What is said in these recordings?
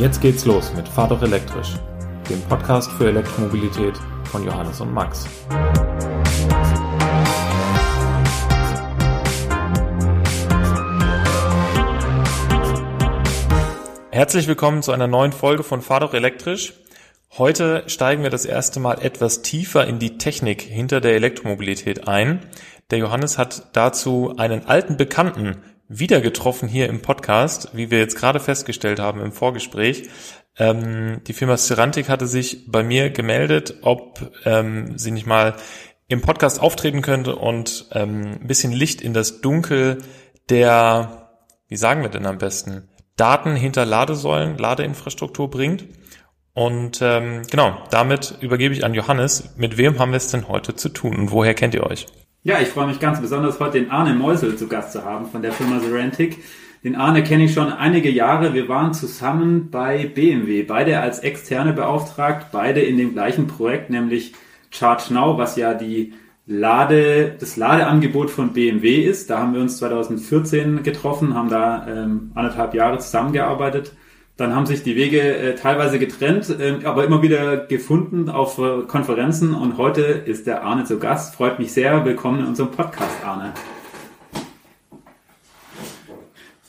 Jetzt geht's los mit Fahr doch elektrisch, dem Podcast für Elektromobilität von Johannes und Max. Herzlich willkommen zu einer neuen Folge von Fahr doch elektrisch. Heute steigen wir das erste Mal etwas tiefer in die Technik hinter der Elektromobilität ein. Der Johannes hat dazu einen alten Bekannten wieder getroffen hier im Podcast, wie wir jetzt gerade festgestellt haben im Vorgespräch. Ähm, die Firma Cerantic hatte sich bei mir gemeldet, ob ähm, sie nicht mal im Podcast auftreten könnte und ähm, ein bisschen Licht in das Dunkel der, wie sagen wir denn am besten, Daten hinter Ladesäulen, Ladeinfrastruktur bringt. Und ähm, genau, damit übergebe ich an Johannes. Mit wem haben wir es denn heute zu tun und woher kennt ihr euch? Ja, ich freue mich ganz besonders, heute den Arne Meusel zu Gast zu haben von der Firma Serantic. Den Arne kenne ich schon einige Jahre. Wir waren zusammen bei BMW, beide als externe beauftragt, beide in dem gleichen Projekt, nämlich Charge Now, was ja die Lade, das Ladeangebot von BMW ist. Da haben wir uns 2014 getroffen, haben da ähm, anderthalb Jahre zusammengearbeitet dann haben sich die Wege äh, teilweise getrennt, äh, aber immer wieder gefunden auf äh, Konferenzen. Und heute ist der Arne zu Gast. Freut mich sehr. Willkommen in unserem Podcast, Arne.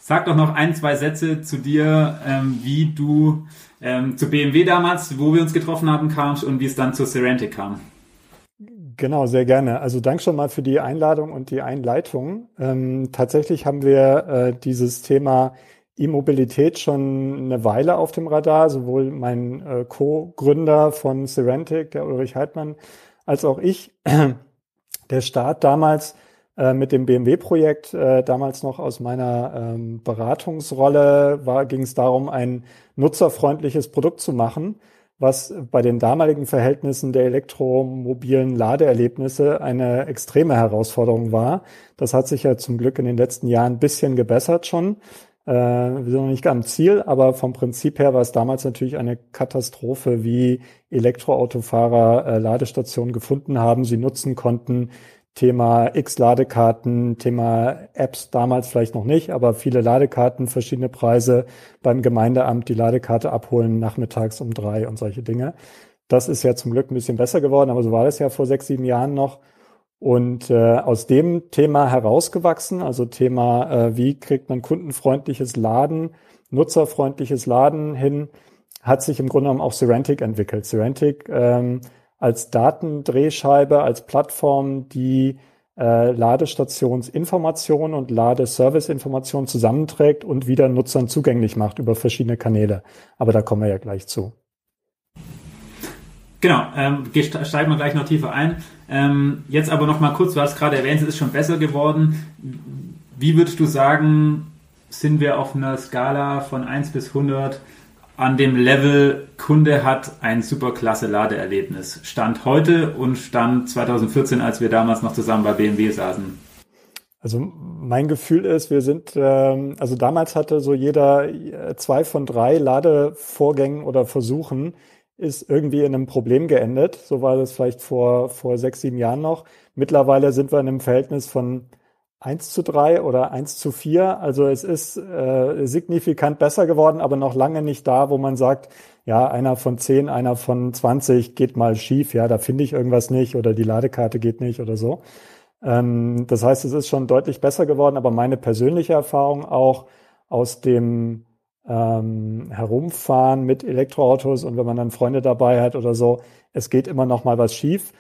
Sag doch noch ein, zwei Sätze zu dir, ähm, wie du ähm, zu BMW damals, wo wir uns getroffen haben, kamst und wie es dann zu Serentic kam. Genau, sehr gerne. Also danke schon mal für die Einladung und die Einleitung. Ähm, tatsächlich haben wir äh, dieses Thema E-Mobilität schon eine Weile auf dem Radar, sowohl mein äh, Co-Gründer von Serentic, der Ulrich Heidmann, als auch ich. Der Start damals äh, mit dem BMW-Projekt, äh, damals noch aus meiner ähm, Beratungsrolle, ging es darum, ein nutzerfreundliches Produkt zu machen, was bei den damaligen Verhältnissen der elektromobilen Ladeerlebnisse eine extreme Herausforderung war. Das hat sich ja zum Glück in den letzten Jahren ein bisschen gebessert schon. Äh, wir sind noch nicht am Ziel, aber vom Prinzip her war es damals natürlich eine Katastrophe, wie Elektroautofahrer äh, Ladestationen gefunden haben, sie nutzen konnten. Thema X-Ladekarten, Thema Apps damals vielleicht noch nicht, aber viele Ladekarten, verschiedene Preise beim Gemeindeamt die Ladekarte abholen nachmittags um drei und solche Dinge. Das ist ja zum Glück ein bisschen besser geworden, aber so war das ja vor sechs, sieben Jahren noch. Und äh, aus dem Thema herausgewachsen, also Thema, äh, wie kriegt man kundenfreundliches Laden, nutzerfreundliches Laden hin, hat sich im Grunde genommen auch Serentic entwickelt. Serentic ähm, als Datendrehscheibe, als Plattform, die äh, Ladestationsinformationen und Ladeserviceinformationen zusammenträgt und wieder Nutzern zugänglich macht über verschiedene Kanäle. Aber da kommen wir ja gleich zu. Genau, ähm, steigen wir gleich noch tiefer ein. Ähm, jetzt aber noch mal kurz, du hast gerade erwähnt, es ist schon besser geworden. Wie würdest du sagen, sind wir auf einer Skala von 1 bis 100 an dem Level, Kunde hat ein super klasse Ladeerlebnis? Stand heute und Stand 2014, als wir damals noch zusammen bei BMW saßen. Also mein Gefühl ist, wir sind, ähm, also damals hatte so jeder äh, zwei von drei Ladevorgängen oder Versuchen ist irgendwie in einem Problem geendet. So war das vielleicht vor, vor sechs, sieben Jahren noch. Mittlerweile sind wir in einem Verhältnis von eins zu drei oder eins zu vier. Also es ist äh, signifikant besser geworden, aber noch lange nicht da, wo man sagt, ja, einer von zehn, einer von zwanzig geht mal schief, ja, da finde ich irgendwas nicht oder die Ladekarte geht nicht oder so. Ähm, das heißt, es ist schon deutlich besser geworden, aber meine persönliche Erfahrung auch aus dem ähm, herumfahren mit Elektroautos und wenn man dann Freunde dabei hat oder so, es geht immer noch mal was schief.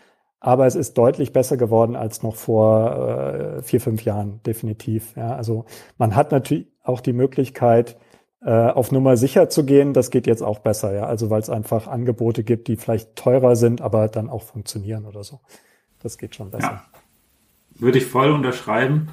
Aber es ist deutlich besser geworden als noch vor äh, vier, fünf Jahren, definitiv. Ja, also man hat natürlich auch die Möglichkeit, äh, auf Nummer sicher zu gehen. Das geht jetzt auch besser, ja. Also weil es einfach Angebote gibt, die vielleicht teurer sind, aber dann auch funktionieren oder so. Das geht schon besser. Ja. Würde ich voll unterschreiben.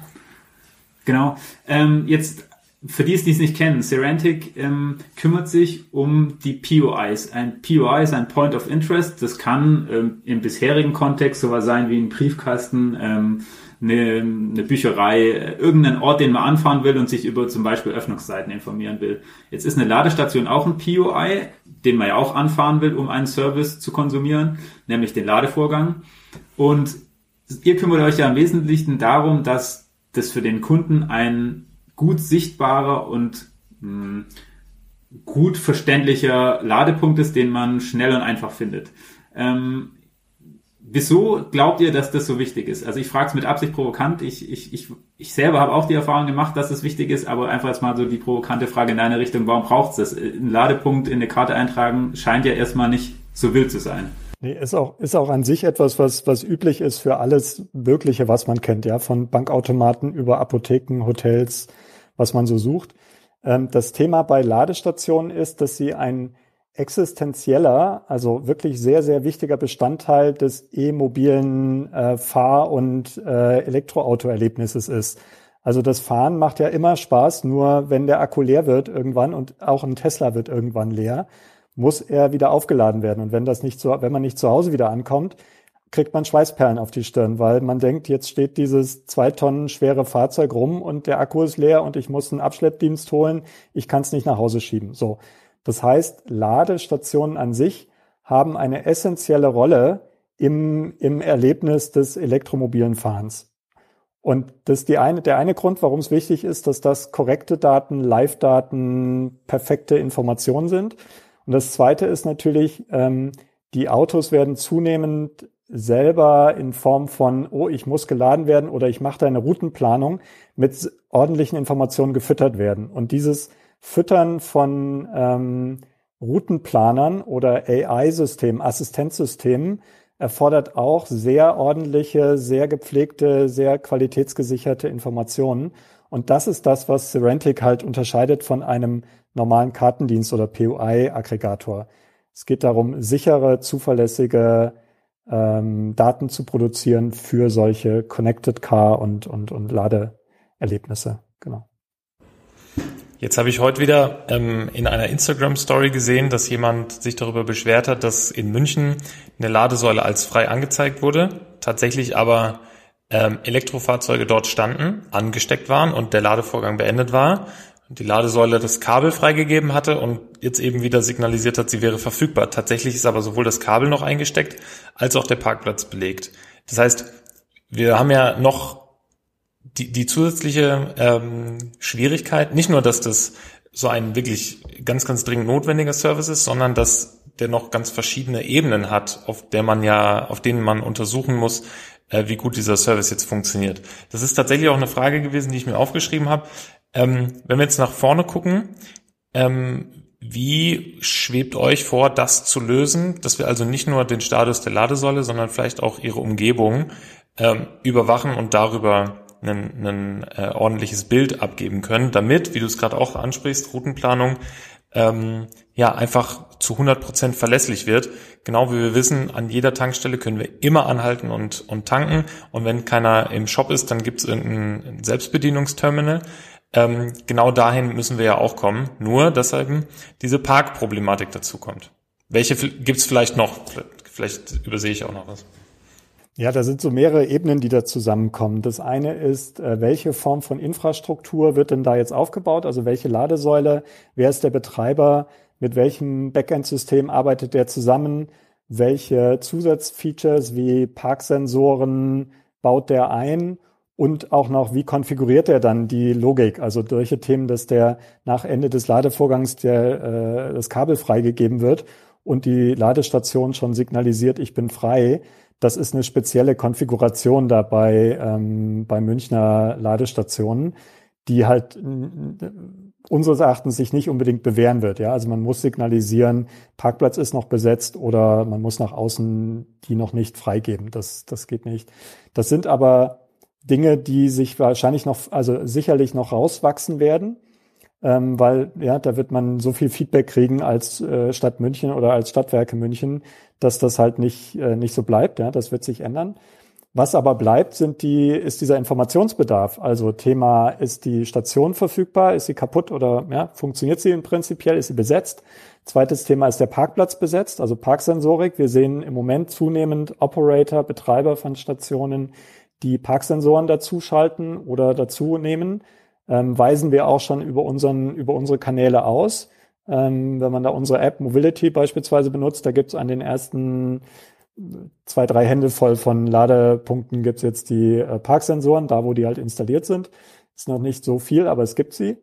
Genau. Ähm, jetzt für die, die es nicht kennen, Serantic ähm, kümmert sich um die POIs. Ein POI ist ein Point of Interest. Das kann ähm, im bisherigen Kontext sowas sein wie ein Briefkasten, ähm, eine, eine Bücherei, irgendeinen Ort, den man anfahren will und sich über zum Beispiel Öffnungszeiten informieren will. Jetzt ist eine Ladestation auch ein POI, den man ja auch anfahren will, um einen Service zu konsumieren, nämlich den Ladevorgang. Und ihr kümmert euch ja im Wesentlichen darum, dass das für den Kunden ein gut sichtbarer und mh, hm, gut verständlicher Ladepunkt ist, den man schnell und einfach findet. Ähm, wieso glaubt ihr, dass das so wichtig ist? Also ich frage es mit Absicht provokant. Ich, ich, ich, ich selber habe auch die Erfahrung gemacht, dass es wichtig ist, aber einfach jetzt mal so die provokante Frage in deine Richtung, warum braucht es das? Ein Ladepunkt in eine Karte eintragen scheint ja erstmal nicht so wild zu sein. Nee, ist auch, ist auch an sich etwas, was, was üblich ist für alles Mögliche, was man kennt, ja, von Bankautomaten über Apotheken, Hotels, was man so sucht. Ähm, das Thema bei Ladestationen ist, dass sie ein existenzieller, also wirklich sehr, sehr wichtiger Bestandteil des e-mobilen äh, Fahr- und äh, Elektroauto-Erlebnisses ist. Also das Fahren macht ja immer Spaß, nur wenn der Akku leer wird irgendwann und auch ein Tesla wird irgendwann leer, muss er wieder aufgeladen werden. Und wenn das nicht so, wenn man nicht zu Hause wieder ankommt, kriegt man Schweißperlen auf die Stirn, weil man denkt, jetzt steht dieses zwei Tonnen schwere Fahrzeug rum und der Akku ist leer und ich muss einen Abschleppdienst holen. Ich kann es nicht nach Hause schieben. So. Das heißt, Ladestationen an sich haben eine essentielle Rolle im, im Erlebnis des elektromobilen Fahrens. Und das ist die eine, der eine Grund, warum es wichtig ist, dass das korrekte Daten, Live-Daten, perfekte Informationen sind. Und das zweite ist natürlich, ähm, die Autos werden zunehmend selber in Form von, oh, ich muss geladen werden oder ich mache da eine Routenplanung mit ordentlichen Informationen gefüttert werden. Und dieses Füttern von ähm, Routenplanern oder AI-Systemen, Assistenzsystemen erfordert auch sehr ordentliche, sehr gepflegte, sehr qualitätsgesicherte Informationen. Und das ist das, was Serentic halt unterscheidet von einem normalen Kartendienst oder PUI-Aggregator. Es geht darum, sichere, zuverlässige ähm, Daten zu produzieren für solche Connected Car und, und, und Ladeerlebnisse. Genau. Jetzt habe ich heute wieder ähm, in einer Instagram-Story gesehen, dass jemand sich darüber beschwert hat, dass in München eine Ladesäule als frei angezeigt wurde, tatsächlich aber ähm, Elektrofahrzeuge dort standen, angesteckt waren und der Ladevorgang beendet war die Ladesäule das Kabel freigegeben hatte und jetzt eben wieder signalisiert hat, sie wäre verfügbar. Tatsächlich ist aber sowohl das Kabel noch eingesteckt als auch der Parkplatz belegt. Das heißt, wir haben ja noch die, die zusätzliche ähm, Schwierigkeit, nicht nur, dass das so ein wirklich ganz, ganz dringend notwendiger Service ist, sondern dass der noch ganz verschiedene Ebenen hat, auf der man ja, auf denen man untersuchen muss, äh, wie gut dieser Service jetzt funktioniert. Das ist tatsächlich auch eine Frage gewesen, die ich mir aufgeschrieben habe. Ähm, wenn wir jetzt nach vorne gucken, ähm, wie schwebt euch vor, das zu lösen, dass wir also nicht nur den Status der Ladesäule, sondern vielleicht auch ihre Umgebung ähm, überwachen und darüber ein, äh, ordentliches Bild abgeben können, damit, wie du es gerade auch ansprichst, Routenplanung ähm, ja einfach zu 100 Prozent verlässlich wird. Genau wie wir wissen, an jeder Tankstelle können wir immer anhalten und, und tanken. Und wenn keiner im Shop ist, dann gibt es irgendein Selbstbedienungsterminal. Ähm, genau dahin müssen wir ja auch kommen, nur dass eben diese Parkproblematik dazu kommt. Welche gibt's vielleicht noch? Vielleicht übersehe ich auch noch was. Ja, da sind so mehrere Ebenen, die da zusammenkommen. Das eine ist, äh, welche Form von Infrastruktur wird denn da jetzt aufgebaut? Also welche Ladesäule? Wer ist der Betreiber? Mit welchem Backend-System arbeitet der zusammen? Welche Zusatzfeatures wie Parksensoren baut der ein? Und auch noch, wie konfiguriert er dann die Logik? Also solche Themen, dass der nach Ende des Ladevorgangs der, äh, das Kabel freigegeben wird und die Ladestation schon signalisiert, ich bin frei. Das ist eine spezielle Konfiguration dabei ähm, bei Münchner Ladestationen, die halt unseres Erachtens sich nicht unbedingt bewähren wird. Ja, also man muss signalisieren, Parkplatz ist noch besetzt oder man muss nach außen die noch nicht freigeben. Das, das geht nicht. Das sind aber Dinge, die sich wahrscheinlich noch, also sicherlich noch rauswachsen werden, ähm, weil ja, da wird man so viel Feedback kriegen als äh, Stadt München oder als Stadtwerke München, dass das halt nicht äh, nicht so bleibt. Ja, das wird sich ändern. Was aber bleibt, sind die, ist dieser Informationsbedarf. Also Thema, ist die Station verfügbar? Ist sie kaputt oder ja, funktioniert sie prinzipiell? Ist sie besetzt? Zweites Thema ist der Parkplatz besetzt, also Parksensorik. Wir sehen im Moment zunehmend Operator, Betreiber von Stationen, die Parksensoren dazuschalten oder dazu nehmen, ähm, weisen wir auch schon über unseren, über unsere Kanäle aus. Ähm, wenn man da unsere App Mobility beispielsweise benutzt, da gibt es an den ersten zwei, drei Hände voll von Ladepunkten gibt's jetzt die äh, Parksensoren, da wo die halt installiert sind. Ist noch nicht so viel, aber es gibt sie.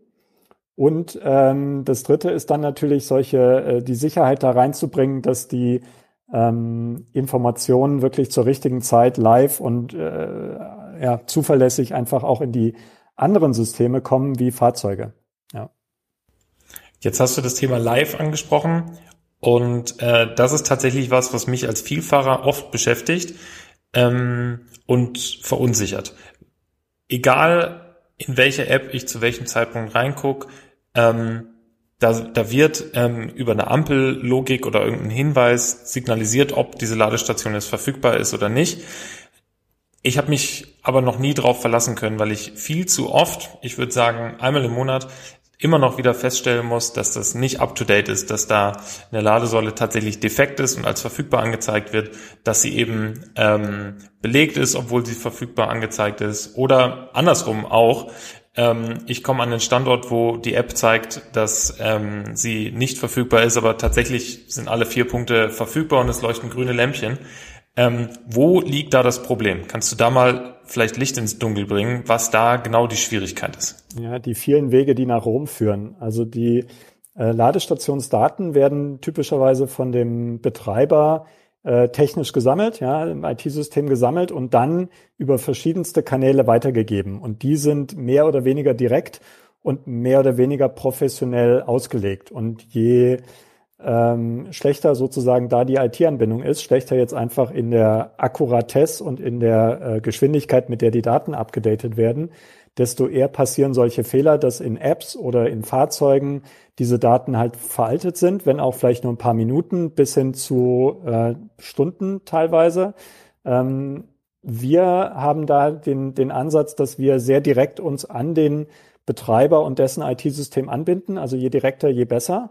Und ähm, das Dritte ist dann natürlich solche äh, die Sicherheit da reinzubringen, dass die ähm, Informationen wirklich zur richtigen Zeit live und äh, ja, zuverlässig einfach auch in die anderen Systeme kommen wie Fahrzeuge. Ja. Jetzt hast du das Thema Live angesprochen und äh, das ist tatsächlich was, was mich als Vielfahrer oft beschäftigt ähm, und verunsichert. Egal in welche App ich zu welchem Zeitpunkt reinguck, ähm, da, da wird ähm, über eine Ampellogik oder irgendein Hinweis signalisiert, ob diese Ladestation jetzt verfügbar ist oder nicht. Ich habe mich aber noch nie drauf verlassen können, weil ich viel zu oft, ich würde sagen einmal im Monat, immer noch wieder feststellen muss, dass das nicht up-to-date ist, dass da eine Ladesäule tatsächlich defekt ist und als verfügbar angezeigt wird, dass sie eben ähm, belegt ist, obwohl sie verfügbar angezeigt ist oder andersrum auch. Ähm, ich komme an den Standort, wo die App zeigt, dass ähm, sie nicht verfügbar ist, aber tatsächlich sind alle vier Punkte verfügbar und es leuchten grüne Lämpchen. Ähm, wo liegt da das Problem? Kannst du da mal vielleicht Licht ins Dunkel bringen, was da genau die Schwierigkeit ist? Ja, die vielen Wege, die nach Rom führen. Also die äh, Ladestationsdaten werden typischerweise von dem Betreiber äh, technisch gesammelt, ja, im IT-System gesammelt und dann über verschiedenste Kanäle weitergegeben. Und die sind mehr oder weniger direkt und mehr oder weniger professionell ausgelegt. Und je ähm, schlechter sozusagen da die IT-Anbindung ist, schlechter jetzt einfach in der Akkuratesse und in der äh, Geschwindigkeit, mit der die Daten abgedatet werden, desto eher passieren solche Fehler, dass in Apps oder in Fahrzeugen diese Daten halt veraltet sind, wenn auch vielleicht nur ein paar Minuten bis hin zu äh, Stunden teilweise. Ähm, wir haben da den, den Ansatz, dass wir sehr direkt uns an den Betreiber und dessen IT-System anbinden. Also je direkter, je besser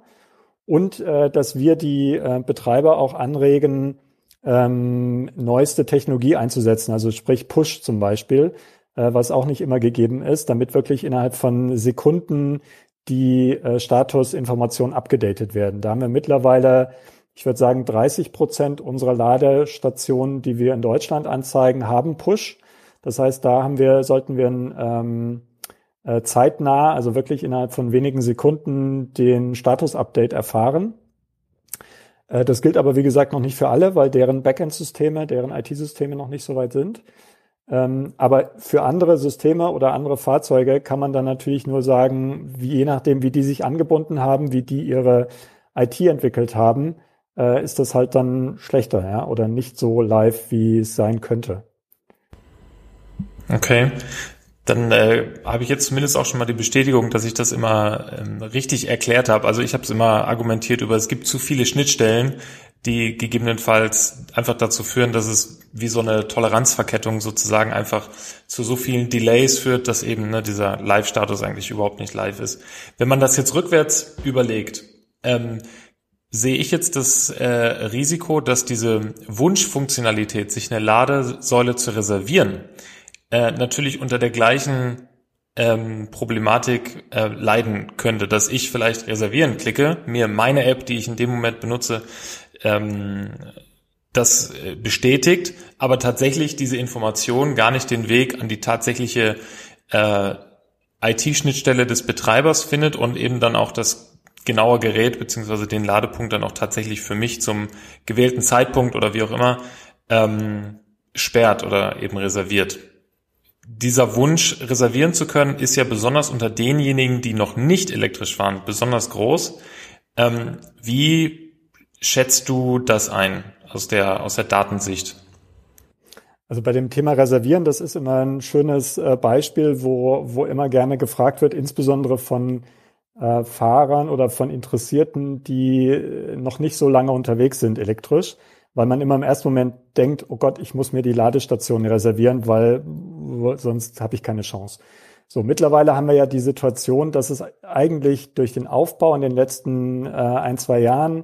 und äh, dass wir die äh, Betreiber auch anregen, ähm, neueste Technologie einzusetzen, also sprich Push zum Beispiel, was auch nicht immer gegeben ist, damit wirklich innerhalb von Sekunden die äh, Statusinformationen abgedatet werden. Da haben wir mittlerweile, ich würde sagen, 30 Prozent unserer Ladestationen, die wir in Deutschland anzeigen, haben Push. Das heißt, da haben wir, sollten wir ähm, äh, zeitnah, also wirklich innerhalb von wenigen Sekunden den Status-Update erfahren. Äh, das gilt aber, wie gesagt, noch nicht für alle, weil deren Backend-Systeme, deren IT-Systeme noch nicht so weit sind. Ähm, aber für andere Systeme oder andere Fahrzeuge kann man dann natürlich nur sagen, wie, je nachdem, wie die sich angebunden haben, wie die ihre IT entwickelt haben, äh, ist das halt dann schlechter, ja, oder nicht so live, wie es sein könnte. Okay dann äh, habe ich jetzt zumindest auch schon mal die Bestätigung, dass ich das immer ähm, richtig erklärt habe. Also ich habe es immer argumentiert über, es gibt zu viele Schnittstellen, die gegebenenfalls einfach dazu führen, dass es wie so eine Toleranzverkettung sozusagen einfach zu so vielen Delays führt, dass eben ne, dieser Live-Status eigentlich überhaupt nicht live ist. Wenn man das jetzt rückwärts überlegt, ähm, sehe ich jetzt das äh, Risiko, dass diese Wunschfunktionalität, sich eine Ladesäule zu reservieren, äh, natürlich unter der gleichen ähm, Problematik äh, leiden könnte, dass ich vielleicht reservieren klicke, mir meine App, die ich in dem Moment benutze, ähm, das äh, bestätigt, aber tatsächlich diese Information gar nicht den Weg an die tatsächliche äh, IT-Schnittstelle des Betreibers findet und eben dann auch das genaue Gerät beziehungsweise den Ladepunkt dann auch tatsächlich für mich zum gewählten Zeitpunkt oder wie auch immer ähm, sperrt oder eben reserviert dieser Wunsch reservieren zu können, ist ja besonders unter denjenigen, die noch nicht elektrisch fahren, besonders groß. Ähm, wie schätzt du das ein aus der, aus der Datensicht? Also bei dem Thema Reservieren, das ist immer ein schönes äh, Beispiel, wo, wo immer gerne gefragt wird, insbesondere von äh, Fahrern oder von Interessierten, die äh, noch nicht so lange unterwegs sind elektrisch weil man immer im ersten Moment denkt, oh Gott, ich muss mir die Ladestation reservieren, weil sonst habe ich keine Chance. So, mittlerweile haben wir ja die Situation, dass es eigentlich durch den Aufbau in den letzten äh, ein, zwei Jahren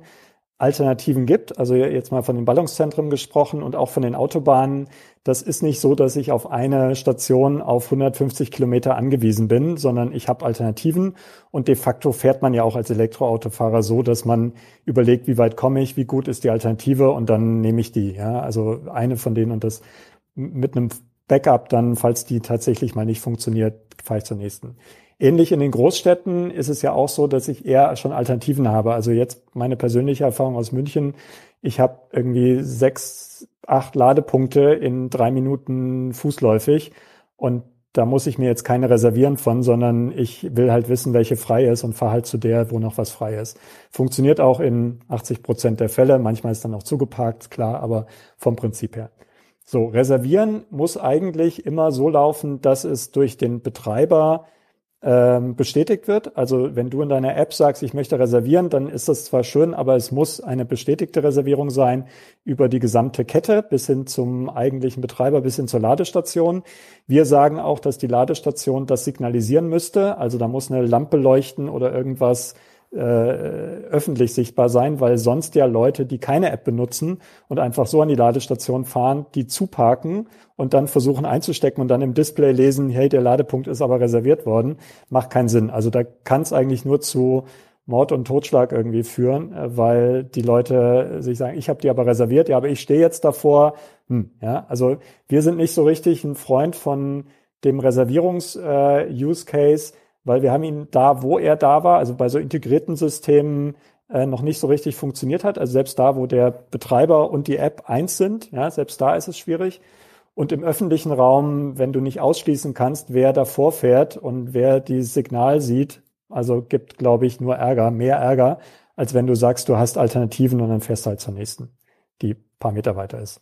Alternativen gibt. Also jetzt mal von den Ballungszentren gesprochen und auch von den Autobahnen. Das ist nicht so, dass ich auf eine Station auf 150 Kilometer angewiesen bin, sondern ich habe Alternativen. Und de facto fährt man ja auch als Elektroautofahrer so, dass man überlegt, wie weit komme ich, wie gut ist die Alternative und dann nehme ich die. Ja, also eine von denen und das mit einem Backup dann, falls die tatsächlich mal nicht funktioniert, fahre ich zur nächsten. Ähnlich in den Großstädten ist es ja auch so, dass ich eher schon Alternativen habe. Also jetzt meine persönliche Erfahrung aus München. Ich habe irgendwie sechs, acht Ladepunkte in drei Minuten fußläufig und da muss ich mir jetzt keine reservieren von, sondern ich will halt wissen, welche frei ist und fahre halt zu der, wo noch was frei ist. Funktioniert auch in 80 Prozent der Fälle. Manchmal ist dann auch zugeparkt, klar, aber vom Prinzip her. So, reservieren muss eigentlich immer so laufen, dass es durch den Betreiber ähm, bestätigt wird. Also wenn du in deiner App sagst, ich möchte reservieren, dann ist das zwar schön, aber es muss eine bestätigte Reservierung sein über die gesamte Kette bis hin zum eigentlichen Betreiber, bis hin zur Ladestation. Wir sagen auch, dass die Ladestation das signalisieren müsste. Also da muss eine Lampe leuchten oder irgendwas äh, öffentlich sichtbar sein, weil sonst ja Leute, die keine App benutzen und einfach so an die Ladestation fahren, die zuparken und dann versuchen einzustecken und dann im Display lesen, hey, der Ladepunkt ist aber reserviert worden, macht keinen Sinn. Also da kann es eigentlich nur zu Mord und Totschlag irgendwie führen, äh, weil die Leute sich sagen, ich habe die aber reserviert, ja, aber ich stehe jetzt davor. Hm, ja, also wir sind nicht so richtig ein Freund von dem Reservierungs-Use-Case, äh, weil wir haben ihn da, wo er da war, also bei so integrierten Systemen äh, noch nicht so richtig funktioniert hat. Also selbst da, wo der Betreiber und die App eins sind, ja, selbst da ist es schwierig. Und im öffentlichen Raum, wenn du nicht ausschließen kannst, wer davor fährt und wer dieses Signal sieht, also gibt, glaube ich, nur Ärger, mehr Ärger, als wenn du sagst, du hast Alternativen und dann fährst du halt zur nächsten, die paar Meter weiter ist.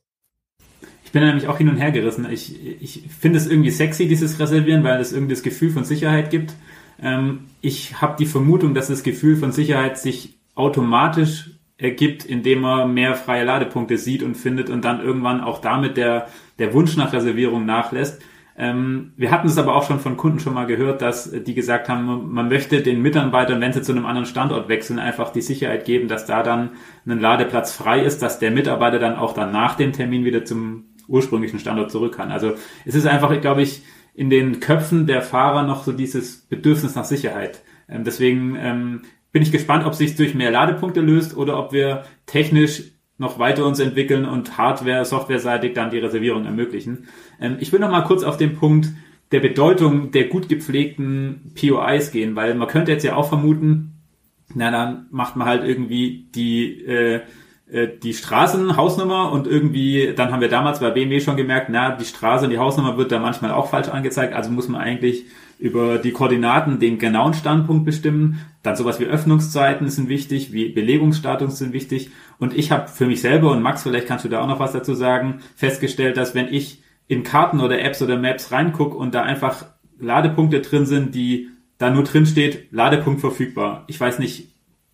Ich bin nämlich auch hin und her gerissen. Ich, ich finde es irgendwie sexy, dieses Reservieren, weil es irgendwie das Gefühl von Sicherheit gibt. Ähm, ich habe die Vermutung, dass das Gefühl von Sicherheit sich automatisch ergibt, indem man mehr freie Ladepunkte sieht und findet und dann irgendwann auch damit der, der Wunsch nach Reservierung nachlässt. Ähm, wir hatten es aber auch schon von Kunden schon mal gehört, dass die gesagt haben, man möchte den Mitarbeitern, wenn sie zu einem anderen Standort wechseln, einfach die Sicherheit geben, dass da dann ein Ladeplatz frei ist, dass der Mitarbeiter dann auch dann nach dem Termin wieder zum ursprünglichen Standort zurück kann. Also es ist einfach, glaube ich, in den Köpfen der Fahrer noch so dieses Bedürfnis nach Sicherheit. Ähm, deswegen ähm, bin ich gespannt, ob sich durch mehr Ladepunkte löst oder ob wir technisch noch weiter uns entwickeln und Hardware, Softwareseitig dann die Reservierung ermöglichen. Ähm, ich will noch mal kurz auf den Punkt der Bedeutung der gut gepflegten POIs gehen, weil man könnte jetzt ja auch vermuten, na dann macht man halt irgendwie die äh, äh, die Straßenhausnummer und irgendwie, dann haben wir damals bei BMW schon gemerkt, na, die Straße und die Hausnummer wird da manchmal auch falsch angezeigt, also muss man eigentlich über die Koordinaten den genauen Standpunkt bestimmen. Dann sowas wie Öffnungszeiten sind wichtig, wie Belegungsstatus sind wichtig. Und ich habe für mich selber, und Max, vielleicht kannst du da auch noch was dazu sagen, festgestellt, dass wenn ich in Karten oder Apps oder Maps reinguck und da einfach Ladepunkte drin sind, die da nur drin steht, Ladepunkt verfügbar. Ich weiß nicht,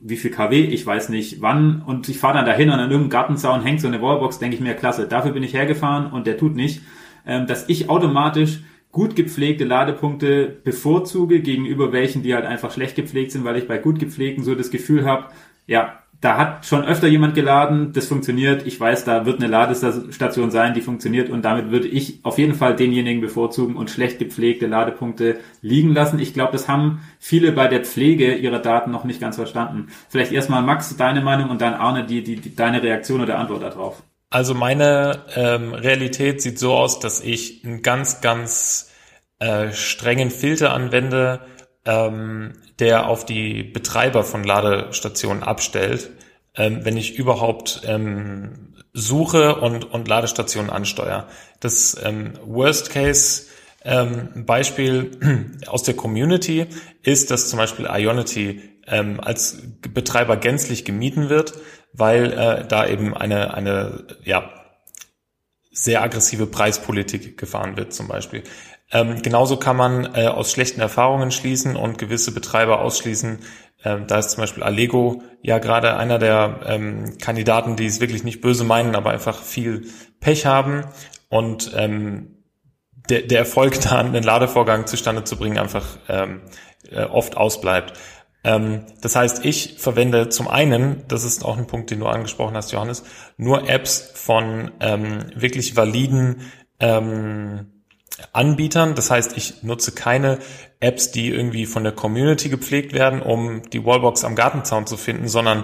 wie viel kW, ich weiß nicht wann. Und ich fahre dann dahin und an irgendeinem Gartenzaun hängt so eine Wallbox, denke ich mir, klasse, dafür bin ich hergefahren und der tut nicht, ähm, dass ich automatisch gut gepflegte Ladepunkte bevorzuge gegenüber welchen, die halt einfach schlecht gepflegt sind, weil ich bei gut gepflegten so das Gefühl habe, ja, da hat schon öfter jemand geladen, das funktioniert. Ich weiß, da wird eine Ladestation sein, die funktioniert und damit würde ich auf jeden Fall denjenigen bevorzugen und schlecht gepflegte Ladepunkte liegen lassen. Ich glaube, das haben viele bei der Pflege ihrer Daten noch nicht ganz verstanden. Vielleicht erstmal Max, deine Meinung und dann Arne, die, die, die deine Reaktion oder Antwort darauf. Also meine ähm, Realität sieht so aus, dass ich einen ganz, ganz äh, strengen Filter anwende, ähm, der auf die Betreiber von Ladestationen abstellt, ähm, wenn ich überhaupt ähm, suche und, und Ladestationen ansteuere. Das ähm, Worst Case ähm, Beispiel aus der Community ist, dass zum Beispiel Ionity ähm, als Betreiber gänzlich gemieden wird, weil äh, da eben eine, eine ja, sehr aggressive Preispolitik gefahren wird zum Beispiel. Ähm, genauso kann man äh, aus schlechten Erfahrungen schließen und gewisse Betreiber ausschließen. Ähm, da ist zum Beispiel Allego ja gerade einer der ähm, Kandidaten, die es wirklich nicht böse meinen, aber einfach viel Pech haben und ähm, der, der Erfolg da, einen Ladevorgang zustande zu bringen, einfach ähm, äh, oft ausbleibt. Ähm, das heißt, ich verwende zum einen, das ist auch ein Punkt, den du angesprochen hast, Johannes, nur Apps von ähm, wirklich validen ähm, Anbietern. Das heißt, ich nutze keine Apps, die irgendwie von der Community gepflegt werden, um die Wallbox am Gartenzaun zu finden, sondern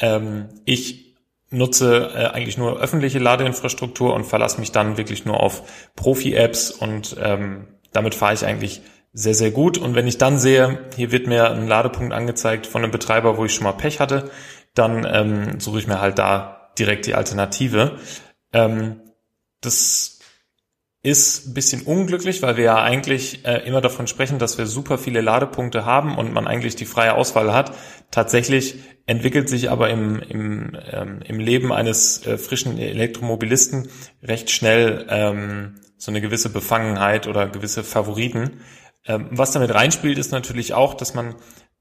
ähm, ich nutze äh, eigentlich nur öffentliche Ladeinfrastruktur und verlasse mich dann wirklich nur auf Profi-Apps und ähm, damit fahre ich eigentlich sehr, sehr gut. Und wenn ich dann sehe, hier wird mir ein Ladepunkt angezeigt von einem Betreiber, wo ich schon mal Pech hatte, dann ähm, suche ich mir halt da direkt die Alternative. Ähm, das ist ein bisschen unglücklich, weil wir ja eigentlich äh, immer davon sprechen, dass wir super viele Ladepunkte haben und man eigentlich die freie Auswahl hat. Tatsächlich entwickelt sich aber im, im, ähm, im Leben eines äh, frischen Elektromobilisten recht schnell ähm, so eine gewisse Befangenheit oder gewisse Favoriten. Ähm, was damit reinspielt, ist natürlich auch, dass man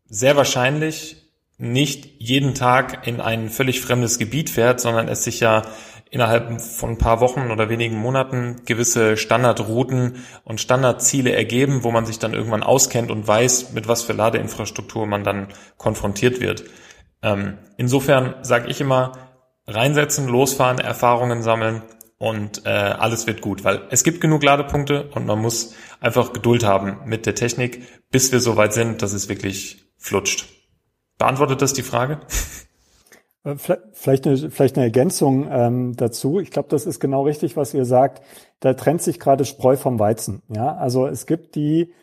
sehr wahrscheinlich nicht jeden Tag in ein völlig fremdes Gebiet fährt, sondern es sich ja innerhalb von ein paar Wochen oder wenigen Monaten gewisse Standardrouten und Standardziele ergeben, wo man sich dann irgendwann auskennt und weiß, mit was für Ladeinfrastruktur man dann konfrontiert wird. Ähm, insofern sage ich immer, reinsetzen, losfahren, Erfahrungen sammeln und äh, alles wird gut, weil es gibt genug Ladepunkte und man muss einfach Geduld haben mit der Technik, bis wir so weit sind, dass es wirklich flutscht. Beantwortet das die Frage? Äh, vielleicht eine, vielleicht eine Ergänzung ähm, dazu. Ich glaube, das ist genau richtig, was ihr sagt. Da trennt sich gerade Spreu vom Weizen. Ja, also es gibt die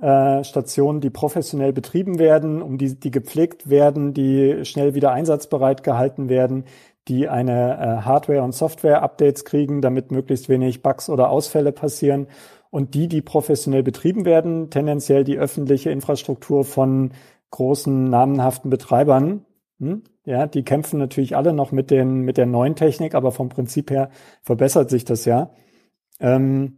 äh, Stationen, die professionell betrieben werden, um die, die gepflegt werden, die schnell wieder einsatzbereit gehalten werden, die eine äh, Hardware- und Software-Updates kriegen, damit möglichst wenig Bugs oder Ausfälle passieren. Und die, die professionell betrieben werden, tendenziell die öffentliche Infrastruktur von großen namenhaften Betreibern? Ja, die kämpfen natürlich alle noch mit den mit der neuen Technik, aber vom Prinzip her verbessert sich das ja. Ähm,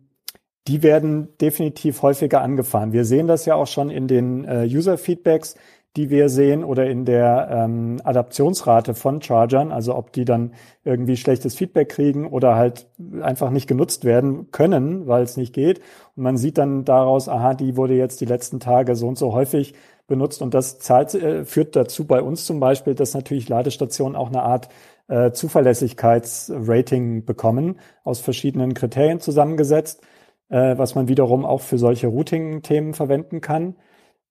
die werden definitiv häufiger angefahren. Wir sehen das ja auch schon in den äh, User-Feedbacks, die wir sehen, oder in der ähm, Adaptionsrate von Chargern, also ob die dann irgendwie schlechtes Feedback kriegen oder halt einfach nicht genutzt werden können, weil es nicht geht. Und man sieht dann daraus, aha, die wurde jetzt die letzten Tage so und so häufig benutzt. Und das zahlt, äh, führt dazu bei uns zum Beispiel, dass natürlich Ladestationen auch eine Art äh, Zuverlässigkeitsrating bekommen, aus verschiedenen Kriterien zusammengesetzt, äh, was man wiederum auch für solche Routing-Themen verwenden kann.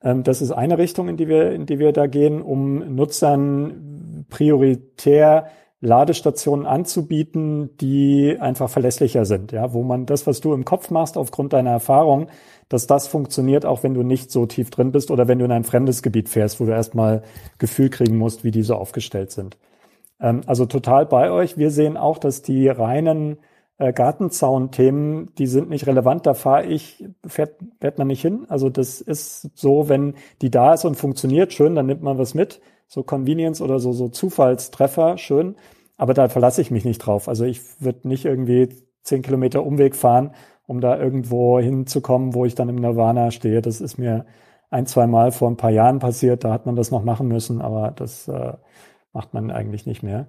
Ähm, das ist eine Richtung, in die wir, in die wir da gehen, um Nutzern prioritär Ladestationen anzubieten, die einfach verlässlicher sind, ja, wo man das, was du im Kopf machst, aufgrund deiner Erfahrung, dass das funktioniert, auch wenn du nicht so tief drin bist oder wenn du in ein fremdes Gebiet fährst, wo du erstmal Gefühl kriegen musst, wie die so aufgestellt sind. Ähm, also total bei euch. Wir sehen auch, dass die reinen äh, Gartenzaun-Themen, die sind nicht relevant, da fahre ich, fährt, fährt man nicht hin. Also das ist so, wenn die da ist und funktioniert, schön, dann nimmt man was mit. So Convenience oder so, so Zufallstreffer, schön. Aber da verlasse ich mich nicht drauf. Also ich würde nicht irgendwie zehn Kilometer Umweg fahren, um da irgendwo hinzukommen, wo ich dann im Nirvana stehe. Das ist mir ein, zwei Mal vor ein paar Jahren passiert. Da hat man das noch machen müssen, aber das äh, macht man eigentlich nicht mehr.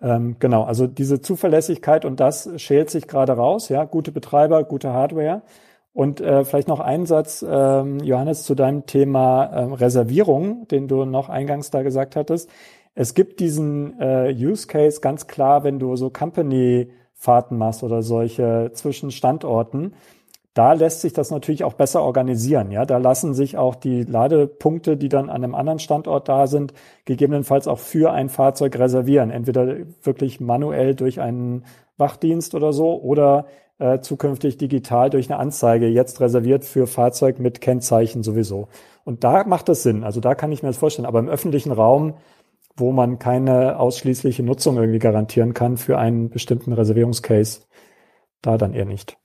Ähm, genau, also diese Zuverlässigkeit und das schält sich gerade raus. Ja, gute Betreiber, gute Hardware. Und äh, vielleicht noch ein Satz, ähm, Johannes, zu deinem Thema ähm, Reservierung, den du noch eingangs da gesagt hattest. Es gibt diesen äh, Use Case ganz klar, wenn du so Company Fahrten machst oder solche zwischen Standorten, da lässt sich das natürlich auch besser organisieren. Ja, da lassen sich auch die Ladepunkte, die dann an einem anderen Standort da sind, gegebenenfalls auch für ein Fahrzeug reservieren. Entweder wirklich manuell durch einen Wachdienst oder so oder äh, zukünftig digital durch eine Anzeige jetzt reserviert für Fahrzeug mit Kennzeichen sowieso. Und da macht das Sinn. Also da kann ich mir das vorstellen. Aber im öffentlichen Raum wo man keine ausschließliche Nutzung irgendwie garantieren kann für einen bestimmten Reservierungscase. Da dann eher nicht.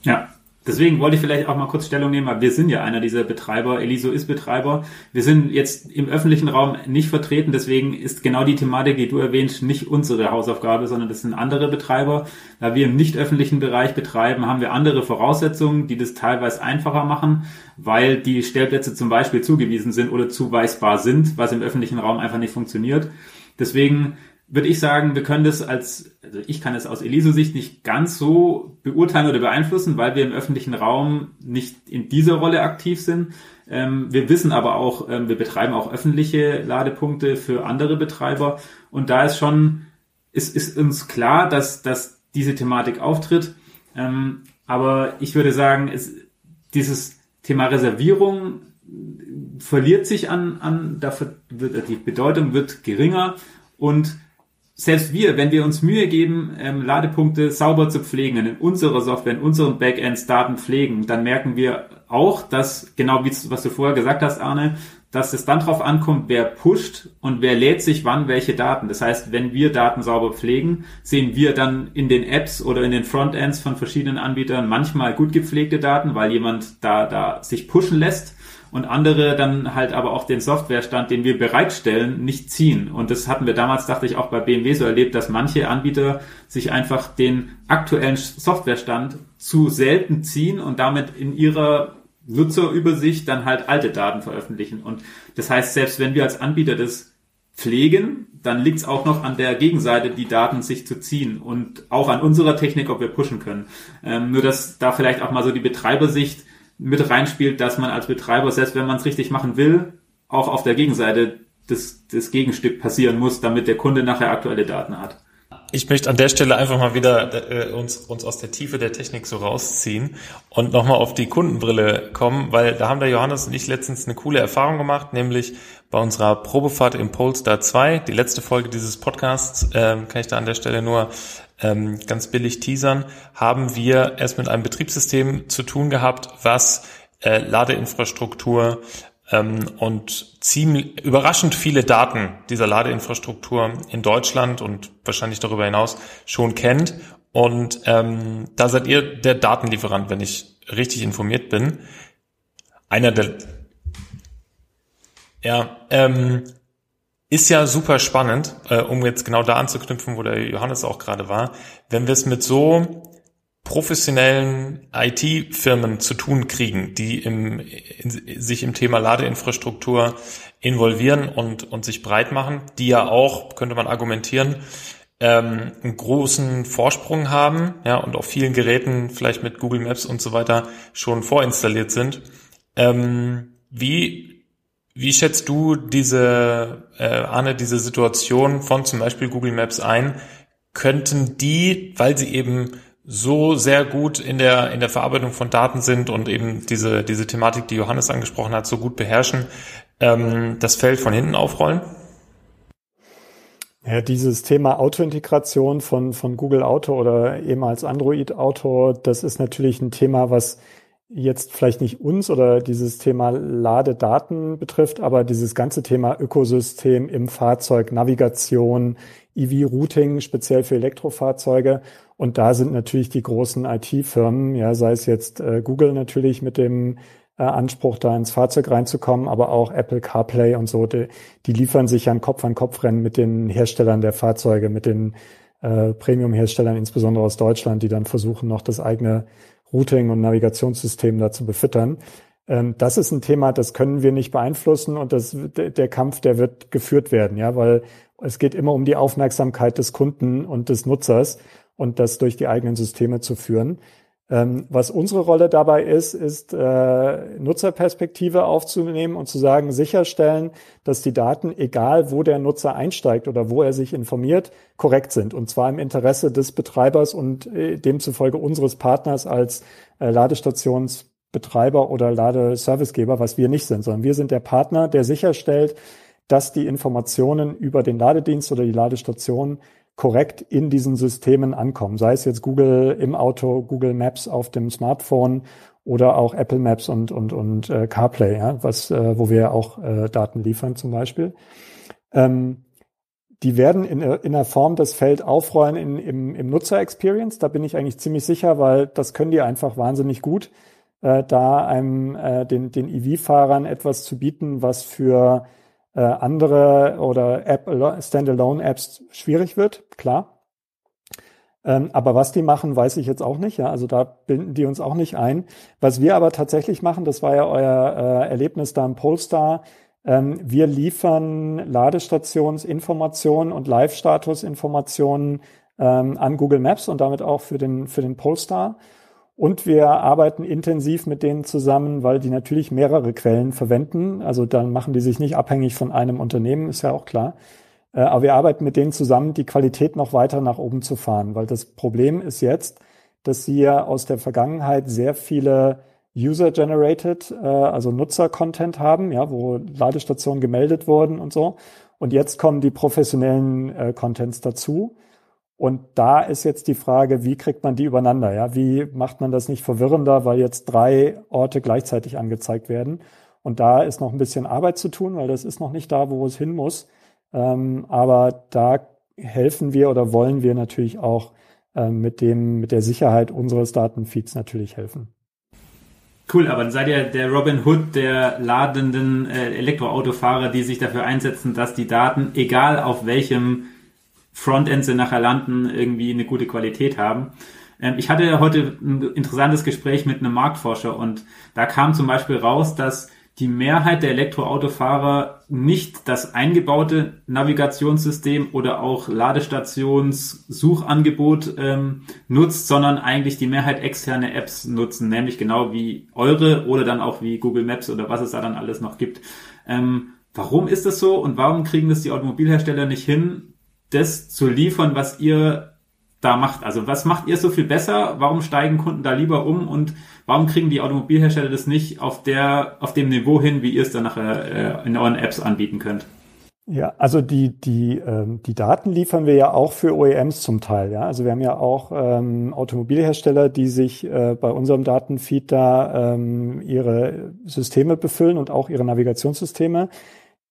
Ja, Deswegen wollte ich vielleicht auch mal kurz Stellung nehmen, weil wir sind ja einer dieser Betreiber. Eliso ist Betreiber. Wir sind jetzt im öffentlichen Raum nicht vertreten. Deswegen ist genau die Thematik, die du erwähnst, nicht unsere Hausaufgabe, sondern das sind andere Betreiber. Da wir im nicht öffentlichen Bereich betreiben, haben wir andere Voraussetzungen, die das teilweise einfacher machen, weil die Stellplätze zum Beispiel zugewiesen sind oder zuweisbar sind, was im öffentlichen Raum einfach nicht funktioniert. Deswegen würde ich sagen, wir können das als, also ich kann es aus Eliso-Sicht nicht ganz so beurteilen oder beeinflussen, weil wir im öffentlichen Raum nicht in dieser Rolle aktiv sind. Ähm, wir wissen aber auch, ähm, wir betreiben auch öffentliche Ladepunkte für andere Betreiber und da ist schon, ist, ist uns klar, dass, dass diese Thematik auftritt. Ähm, aber ich würde sagen, es, dieses Thema Reservierung verliert sich an, an, dafür wird, die Bedeutung wird geringer und selbst wir, wenn wir uns Mühe geben, ähm, Ladepunkte sauber zu pflegen, in unserer Software, in unseren Backends Daten pflegen, dann merken wir auch, dass, genau wie was du vorher gesagt hast, Arne, dass es dann darauf ankommt, wer pusht und wer lädt sich wann welche Daten. Das heißt, wenn wir Daten sauber pflegen, sehen wir dann in den Apps oder in den Frontends von verschiedenen Anbietern manchmal gut gepflegte Daten, weil jemand da, da sich pushen lässt und andere dann halt aber auch den Softwarestand, den wir bereitstellen, nicht ziehen. Und das hatten wir damals, dachte ich, auch bei BMW so erlebt, dass manche Anbieter sich einfach den aktuellen Softwarestand zu selten ziehen und damit in ihrer Nutzerübersicht dann halt alte Daten veröffentlichen. Und das heißt, selbst wenn wir als Anbieter das pflegen, dann liegt es auch noch an der Gegenseite, die Daten sich zu ziehen und auch an unserer Technik, ob wir pushen können. Ähm, nur dass da vielleicht auch mal so die Betreibersicht mit reinspielt, dass man als Betreiber, selbst wenn man es richtig machen will, auch auf der Gegenseite das, das Gegenstück passieren muss, damit der Kunde nachher aktuelle Daten hat. Ich möchte an der Stelle einfach mal wieder äh, uns, uns aus der Tiefe der Technik so rausziehen und nochmal auf die Kundenbrille kommen, weil da haben der Johannes und ich letztens eine coole Erfahrung gemacht, nämlich bei unserer Probefahrt im Polestar 2, die letzte Folge dieses Podcasts, äh, kann ich da an der Stelle nur ähm, ganz billig teasern, haben wir erst mit einem Betriebssystem zu tun gehabt, was äh, Ladeinfrastruktur ähm, und ziemlich überraschend viele Daten dieser Ladeinfrastruktur in Deutschland und wahrscheinlich darüber hinaus schon kennt. Und ähm, da seid ihr der Datenlieferant, wenn ich richtig informiert bin. Einer der ja, ähm, ist ja super spannend, äh, um jetzt genau da anzuknüpfen, wo der Johannes auch gerade war. Wenn wir es mit so professionellen IT-Firmen zu tun kriegen, die im, in, sich im Thema Ladeinfrastruktur involvieren und, und sich breit machen, die ja auch, könnte man argumentieren, ähm, einen großen Vorsprung haben, ja, und auf vielen Geräten vielleicht mit Google Maps und so weiter schon vorinstalliert sind. Ähm, wie, wie schätzt du diese, äh, Arne, diese Situation von zum Beispiel Google Maps ein? Könnten die, weil sie eben so sehr gut in der, in der Verarbeitung von Daten sind und eben diese, diese Thematik, die Johannes angesprochen hat, so gut beherrschen, ähm, das Feld von hinten aufrollen? Ja, dieses Thema Autointegration von, von Google Auto oder ehemals Android Auto, das ist natürlich ein Thema, was jetzt vielleicht nicht uns oder dieses Thema Ladedaten betrifft, aber dieses ganze Thema Ökosystem im Fahrzeug, Navigation, EV-Routing, speziell für Elektrofahrzeuge. Und da sind natürlich die großen IT-Firmen, ja, sei es jetzt äh, Google natürlich mit dem äh, Anspruch, da ins Fahrzeug reinzukommen, aber auch Apple CarPlay und so, die, die liefern sich ein Kopf-an-Kopf-Rennen mit den Herstellern der Fahrzeuge, mit den äh, Premium-Herstellern, insbesondere aus Deutschland, die dann versuchen, noch das eigene Routing- und Navigationssystem da zu befüttern. Ähm, das ist ein Thema, das können wir nicht beeinflussen und das, der Kampf, der wird geführt werden, ja, weil es geht immer um die Aufmerksamkeit des Kunden und des Nutzers und das durch die eigenen Systeme zu führen. Ähm, was unsere Rolle dabei ist, ist äh, Nutzerperspektive aufzunehmen und zu sagen, sicherstellen, dass die Daten, egal wo der Nutzer einsteigt oder wo er sich informiert, korrekt sind. Und zwar im Interesse des Betreibers und äh, demzufolge unseres Partners als äh, Ladestationsbetreiber oder Ladeservicegeber, was wir nicht sind, sondern wir sind der Partner, der sicherstellt, dass die Informationen über den Ladedienst oder die Ladestation korrekt in diesen Systemen ankommen. Sei es jetzt Google im Auto, Google Maps auf dem Smartphone oder auch Apple Maps und, und, und äh, CarPlay, ja, was, äh, wo wir auch äh, Daten liefern zum Beispiel. Ähm, die werden in, in der Form das Feld aufrollen in, im, im Nutzer-Experience. Da bin ich eigentlich ziemlich sicher, weil das können die einfach wahnsinnig gut, äh, da einem äh, den, den EV-Fahrern etwas zu bieten, was für äh, andere oder App, Standalone-Apps schwierig wird, klar. Ähm, aber was die machen, weiß ich jetzt auch nicht. Ja, also da binden die uns auch nicht ein. Was wir aber tatsächlich machen, das war ja euer äh, Erlebnis da im Polestar. Ähm, wir liefern Ladestationsinformationen und Live-Status-Informationen ähm, an Google Maps und damit auch für den für den Polestar. Und wir arbeiten intensiv mit denen zusammen, weil die natürlich mehrere Quellen verwenden. Also dann machen die sich nicht abhängig von einem Unternehmen, ist ja auch klar. Äh, aber wir arbeiten mit denen zusammen, die Qualität noch weiter nach oben zu fahren, weil das Problem ist jetzt, dass sie ja aus der Vergangenheit sehr viele User-Generated, äh, also Nutzer-Content haben, ja, wo Ladestationen gemeldet wurden und so. Und jetzt kommen die professionellen äh, Contents dazu. Und da ist jetzt die Frage, wie kriegt man die übereinander? Ja, wie macht man das nicht verwirrender, weil jetzt drei Orte gleichzeitig angezeigt werden? Und da ist noch ein bisschen Arbeit zu tun, weil das ist noch nicht da, wo es hin muss. Ähm, aber da helfen wir oder wollen wir natürlich auch äh, mit dem, mit der Sicherheit unseres Datenfeeds natürlich helfen. Cool, aber dann seid ihr der Robin Hood der ladenden äh, Elektroautofahrer, die sich dafür einsetzen, dass die Daten, egal auf welchem Frontend sie nachher landen, irgendwie eine gute Qualität haben. Ähm, ich hatte heute ein interessantes Gespräch mit einem Marktforscher und da kam zum Beispiel raus, dass die Mehrheit der Elektroautofahrer nicht das eingebaute Navigationssystem oder auch Ladestationssuchangebot ähm, nutzt, sondern eigentlich die Mehrheit externe Apps nutzen, nämlich genau wie eure oder dann auch wie Google Maps oder was es da dann alles noch gibt. Ähm, warum ist das so und warum kriegen das die Automobilhersteller nicht hin, das zu liefern, was ihr da macht? Also was macht ihr so viel besser? Warum steigen Kunden da lieber um und Warum kriegen die Automobilhersteller das nicht auf der, auf dem Niveau hin, wie ihr es dann nachher äh, in euren Apps anbieten könnt? Ja, also die, die, ähm, die Daten liefern wir ja auch für OEMs zum Teil. Ja, also wir haben ja auch ähm, Automobilhersteller, die sich äh, bei unserem Datenfeed da ähm, ihre Systeme befüllen und auch ihre Navigationssysteme.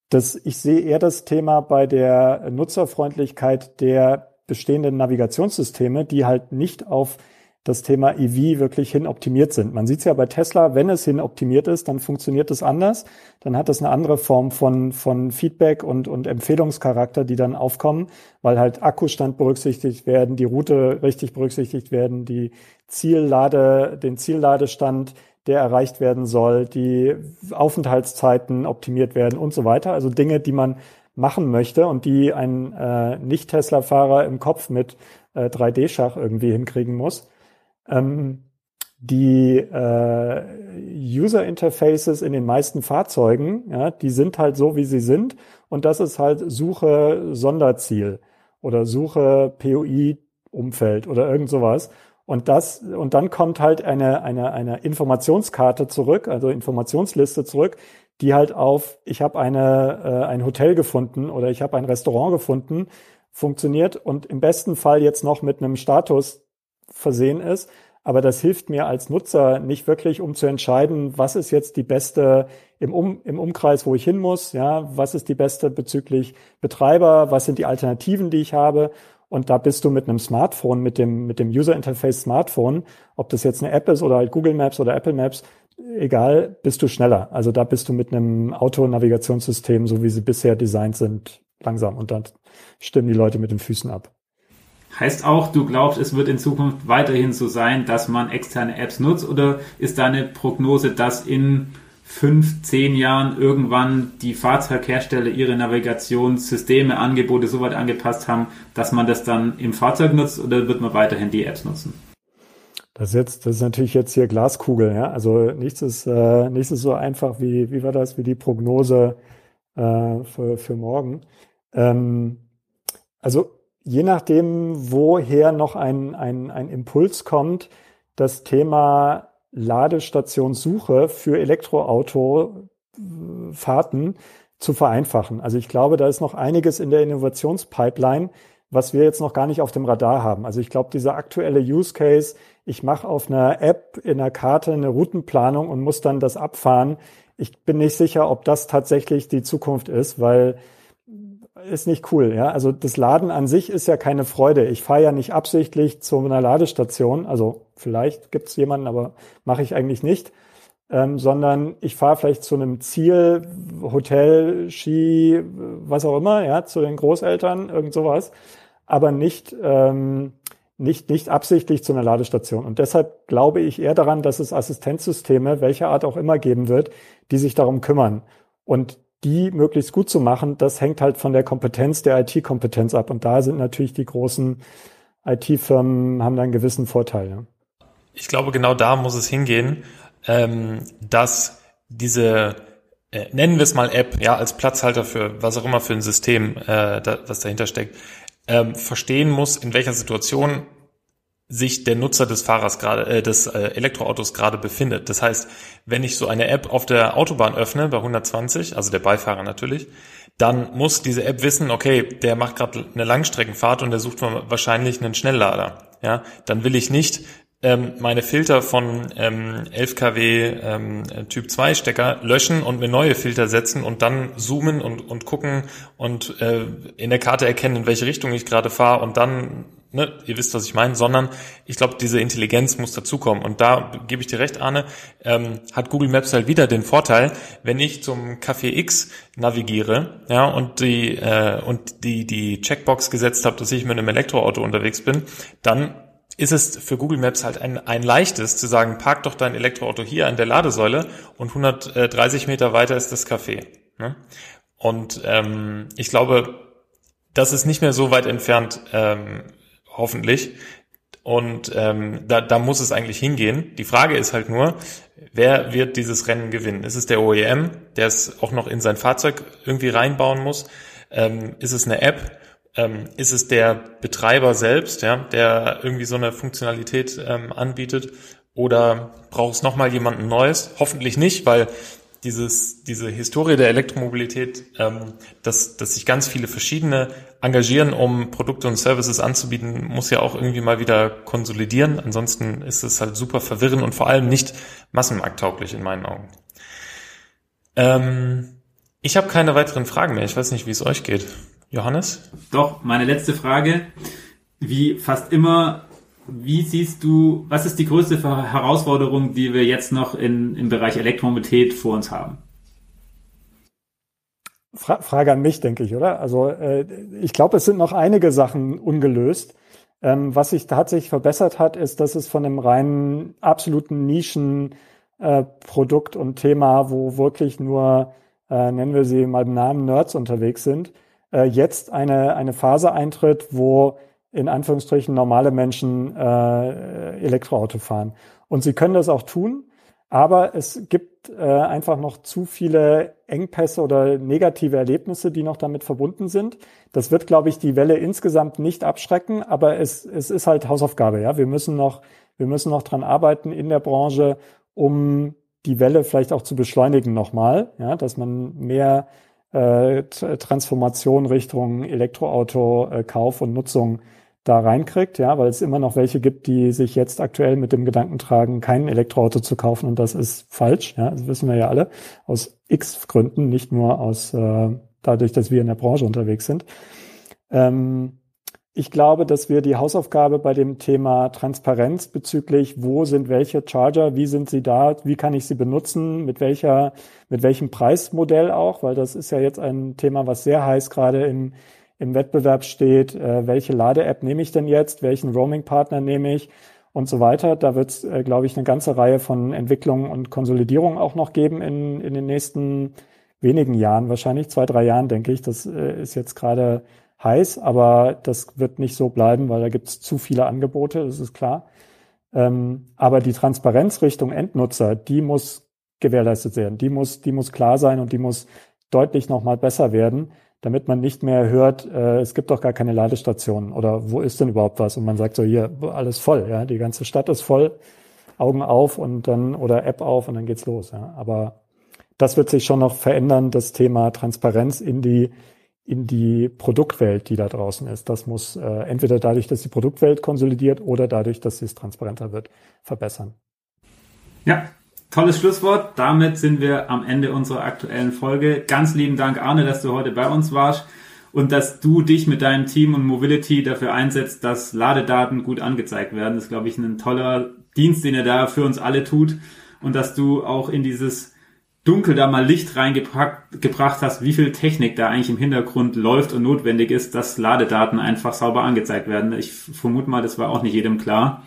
Das, ich sehe eher das Thema bei der Nutzerfreundlichkeit der bestehenden Navigationssysteme, die halt nicht auf das Thema EV wirklich hin optimiert sind. Man sieht es ja bei Tesla, wenn es hin optimiert ist, dann funktioniert es anders. Dann hat es eine andere Form von, von Feedback und, und Empfehlungscharakter, die dann aufkommen, weil halt Akkustand berücksichtigt werden, die Route richtig berücksichtigt werden, die Ziellade, den Ziellladestand, der erreicht werden soll, die Aufenthaltszeiten optimiert werden und so weiter. Also Dinge, die man machen möchte und die ein äh, Nicht-Tesla-Fahrer im Kopf mit äh, 3D-Schach irgendwie hinkriegen muss. Ähm, die äh, User Interfaces in den meisten Fahrzeugen, ja, die sind halt so, wie sie sind. Und das ist halt Suche Sonderziel oder Suche POI Umfeld oder irgend sowas. Und das, und dann kommt halt eine, eine, eine Informationskarte zurück, also Informationsliste zurück, die halt auf, ich habe eine, äh, ein Hotel gefunden oder ich habe ein Restaurant gefunden, funktioniert und im besten Fall jetzt noch mit einem Status versehen ist. Aber das hilft mir als Nutzer nicht wirklich, um zu entscheiden, was ist jetzt die beste im, um, im Umkreis, wo ich hin muss, ja, was ist die beste bezüglich Betreiber, was sind die Alternativen, die ich habe. Und da bist du mit einem Smartphone, mit dem, mit dem User Interface Smartphone, ob das jetzt eine App ist oder halt Google Maps oder Apple Maps, egal, bist du schneller. Also da bist du mit einem Autonavigationssystem, so wie sie bisher designt sind, langsam. Und dann stimmen die Leute mit den Füßen ab. Heißt auch, du glaubst, es wird in Zukunft weiterhin so sein, dass man externe Apps nutzt oder ist deine Prognose, dass in fünf, zehn Jahren irgendwann die Fahrzeughersteller ihre Navigationssysteme, Angebote so weit angepasst haben, dass man das dann im Fahrzeug nutzt oder wird man weiterhin die Apps nutzen? Das ist jetzt, das ist natürlich jetzt hier Glaskugel, ja. Also nichts ist, äh, nichts ist so einfach wie, wie war das, wie die Prognose äh, für, für morgen. Ähm, also je nachdem, woher noch ein, ein, ein Impuls kommt, das Thema Ladestationssuche für Elektroautofahrten zu vereinfachen. Also ich glaube, da ist noch einiges in der Innovationspipeline, was wir jetzt noch gar nicht auf dem Radar haben. Also ich glaube, dieser aktuelle Use Case, ich mache auf einer App in einer Karte eine Routenplanung und muss dann das abfahren. Ich bin nicht sicher, ob das tatsächlich die Zukunft ist, weil ist nicht cool, ja. Also das Laden an sich ist ja keine Freude. Ich fahre ja nicht absichtlich zu einer Ladestation, also vielleicht gibt es jemanden, aber mache ich eigentlich nicht, ähm, sondern ich fahre vielleicht zu einem Ziel, Hotel, Ski, was auch immer, ja, zu den Großeltern, irgend sowas, aber nicht ähm, nicht, nicht absichtlich zu einer Ladestation. Und deshalb glaube ich eher daran, dass es Assistenzsysteme, welcher Art auch immer geben wird, die sich darum kümmern. Und die möglichst gut zu machen, das hängt halt von der Kompetenz der IT-Kompetenz ab. Und da sind natürlich die großen IT-Firmen, haben da einen gewissen Vorteil. Ja. Ich glaube, genau da muss es hingehen, ähm, dass diese, äh, nennen wir es mal App, ja, als Platzhalter für was auch immer für ein System, äh, da, was dahinter steckt, ähm, verstehen muss, in welcher Situation sich der Nutzer des Fahrers gerade, äh, des äh, Elektroautos gerade befindet. Das heißt, wenn ich so eine App auf der Autobahn öffne bei 120, also der Beifahrer natürlich, dann muss diese App wissen, okay, der macht gerade eine Langstreckenfahrt und der sucht wahrscheinlich einen Schnelllader. Ja, dann will ich nicht ähm, meine Filter von ähm, 11 kW ähm, Typ 2 Stecker löschen und mir neue Filter setzen und dann zoomen und, und gucken und äh, in der Karte erkennen, in welche Richtung ich gerade fahre und dann ne, ihr wisst, was ich meine, sondern ich glaube, diese Intelligenz muss dazukommen. Und da gebe ich dir recht, Arne, ähm, hat Google Maps halt wieder den Vorteil, wenn ich zum Café X navigiere, ja, und die äh, und die die Checkbox gesetzt habe, dass ich mit einem Elektroauto unterwegs bin, dann ist es für Google Maps halt ein, ein leichtes zu sagen, park doch dein Elektroauto hier an der Ladesäule und 130 Meter weiter ist das Café. Ne? Und ähm, ich glaube, das ist nicht mehr so weit entfernt ähm, hoffentlich. Und ähm, da, da muss es eigentlich hingehen. Die Frage ist halt nur, wer wird dieses Rennen gewinnen? Ist es der OEM, der es auch noch in sein Fahrzeug irgendwie reinbauen muss? Ähm, ist es eine App? Ähm, ist es der Betreiber selbst, ja, der irgendwie so eine Funktionalität ähm, anbietet? Oder braucht es nochmal jemanden Neues? Hoffentlich nicht, weil dieses, diese Historie der Elektromobilität, ähm, dass, dass sich ganz viele verschiedene engagieren, um Produkte und Services anzubieten, muss ja auch irgendwie mal wieder konsolidieren. Ansonsten ist es halt super verwirrend und vor allem nicht massenmarkttauglich in meinen Augen. Ähm, ich habe keine weiteren Fragen mehr. Ich weiß nicht, wie es euch geht. Johannes? Doch, meine letzte Frage. Wie fast immer wie siehst du, was ist die größte Herausforderung, die wir jetzt noch in, im Bereich Elektromobilität vor uns haben? Fra Frage an mich, denke ich, oder? Also äh, ich glaube, es sind noch einige Sachen ungelöst. Ähm, was sich tatsächlich verbessert hat, ist, dass es von einem reinen absoluten Nischenprodukt äh, und Thema, wo wirklich nur, äh, nennen wir sie mal im Namen Nerds unterwegs sind, äh, jetzt eine, eine Phase eintritt, wo in Anführungsstrichen normale Menschen äh, Elektroauto fahren. Und sie können das auch tun, aber es gibt äh, einfach noch zu viele Engpässe oder negative Erlebnisse, die noch damit verbunden sind. Das wird, glaube ich, die Welle insgesamt nicht abschrecken, aber es, es ist halt Hausaufgabe. Ja, wir müssen noch, wir müssen noch dran arbeiten in der Branche, um die Welle vielleicht auch zu beschleunigen nochmal, ja, dass man mehr äh, Transformation Richtung Elektroauto äh, Kauf und Nutzung da reinkriegt, ja, weil es immer noch welche gibt, die sich jetzt aktuell mit dem Gedanken tragen, kein Elektroauto zu kaufen und das ist falsch, ja, das wissen wir ja alle, aus x Gründen, nicht nur aus äh, dadurch, dass wir in der Branche unterwegs sind. Ähm, ich glaube, dass wir die Hausaufgabe bei dem Thema Transparenz bezüglich, wo sind welche Charger, wie sind sie da, wie kann ich sie benutzen, mit welcher, mit welchem Preismodell auch, weil das ist ja jetzt ein Thema, was sehr heiß gerade im im Wettbewerb steht, äh, welche Lade-App nehme ich denn jetzt, welchen Roaming-Partner nehme ich und so weiter. Da wird es, äh, glaube ich, eine ganze Reihe von Entwicklungen und Konsolidierungen auch noch geben in, in den nächsten wenigen Jahren, wahrscheinlich zwei, drei Jahren, denke ich. Das äh, ist jetzt gerade heiß, aber das wird nicht so bleiben, weil da gibt es zu viele Angebote, das ist klar. Ähm, aber die Transparenz Richtung Endnutzer, die muss gewährleistet werden. Die muss, die muss klar sein und die muss deutlich nochmal besser werden damit man nicht mehr hört, äh, es gibt doch gar keine Ladestationen oder wo ist denn überhaupt was? Und man sagt so, hier, alles voll, ja, die ganze Stadt ist voll, Augen auf und dann oder App auf und dann geht's los. Ja. Aber das wird sich schon noch verändern, das Thema Transparenz in die in die Produktwelt, die da draußen ist. Das muss äh, entweder dadurch, dass die Produktwelt konsolidiert oder dadurch, dass es transparenter wird, verbessern. Ja, Tolles Schlusswort. Damit sind wir am Ende unserer aktuellen Folge. Ganz lieben Dank, Arne, dass du heute bei uns warst und dass du dich mit deinem Team und Mobility dafür einsetzt, dass Ladedaten gut angezeigt werden. Das ist, glaube ich, ein toller Dienst, den er da für uns alle tut und dass du auch in dieses Dunkel da mal Licht reingebracht hast, wie viel Technik da eigentlich im Hintergrund läuft und notwendig ist, dass Ladedaten einfach sauber angezeigt werden. Ich vermute mal, das war auch nicht jedem klar.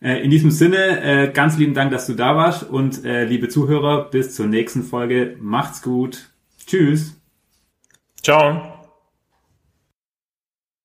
Äh, in diesem Sinne, äh, ganz lieben Dank, dass du da warst und äh, liebe Zuhörer, bis zur nächsten Folge. Macht's gut. Tschüss. Ciao.